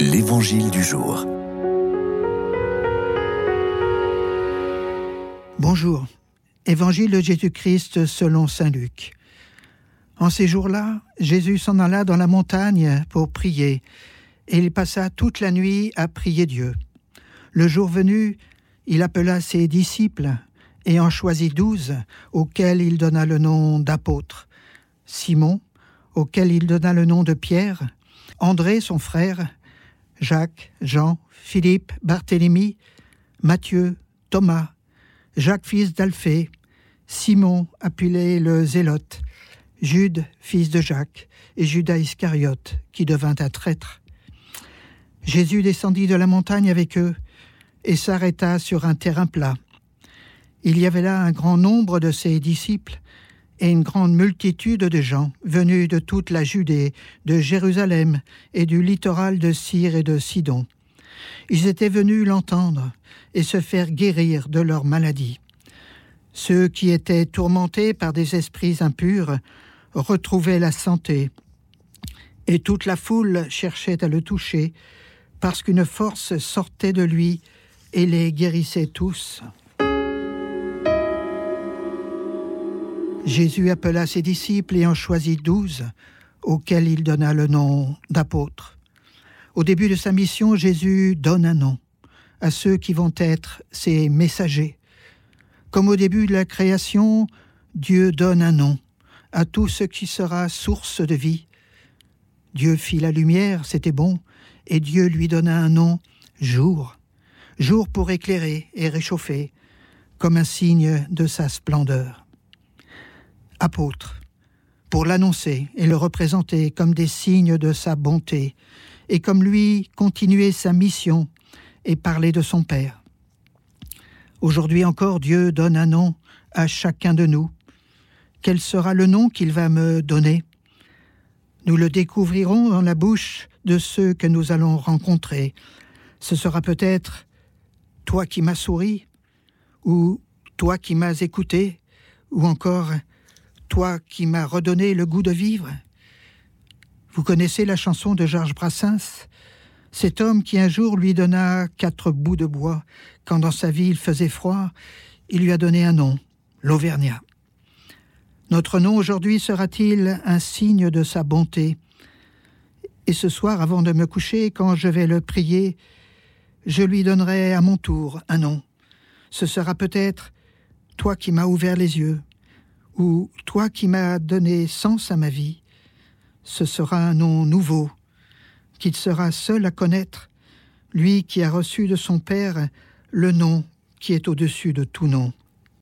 L'Évangile du jour. Bonjour. Évangile de Jésus-Christ selon Saint Luc. En ces jours-là, Jésus s'en alla dans la montagne pour prier, et il passa toute la nuit à prier Dieu. Le jour venu, il appela ses disciples et en choisit douze, auxquels il donna le nom d'apôtres. Simon, auquel il donna le nom de Pierre, André son frère, Jacques, Jean, Philippe, Barthélemy, Matthieu, Thomas, Jacques fils d'Alphée, Simon appelé le Zélote, Jude fils de Jacques, et Judas Iscariote, qui devint un traître. Jésus descendit de la montagne avec eux et s'arrêta sur un terrain plat. Il y avait là un grand nombre de ses disciples et une grande multitude de gens venus de toute la Judée, de Jérusalem et du littoral de Syre et de Sidon. Ils étaient venus l'entendre et se faire guérir de leur maladie. Ceux qui étaient tourmentés par des esprits impurs retrouvaient la santé, et toute la foule cherchait à le toucher, parce qu'une force sortait de lui et les guérissait tous. Jésus appela ses disciples et en choisit douze, auxquels il donna le nom d'apôtres. Au début de sa mission, Jésus donne un nom à ceux qui vont être ses messagers. Comme au début de la création, Dieu donne un nom à tout ce qui sera source de vie. Dieu fit la lumière, c'était bon, et Dieu lui donna un nom, jour, jour pour éclairer et réchauffer, comme un signe de sa splendeur apôtre, pour l'annoncer et le représenter comme des signes de sa bonté, et comme lui continuer sa mission et parler de son Père. Aujourd'hui encore, Dieu donne un nom à chacun de nous. Quel sera le nom qu'il va me donner? Nous le découvrirons dans la bouche de ceux que nous allons rencontrer. Ce sera peut-être toi qui m'as souri, ou toi qui m'as écouté, ou encore toi qui m'as redonné le goût de vivre. Vous connaissez la chanson de Georges Brassens? Cet homme qui un jour lui donna quatre bouts de bois, quand dans sa vie il faisait froid, il lui a donné un nom, l'Auvergnat. Notre nom aujourd'hui sera-t-il un signe de sa bonté? Et ce soir, avant de me coucher, quand je vais le prier, je lui donnerai à mon tour un nom. Ce sera peut-être toi qui m'as ouvert les yeux, ou toi qui m'as donné sens à ma vie, ce sera un nom nouveau, qu'il sera seul à connaître, lui qui a reçu de son Père le nom qui est au-dessus de tout nom.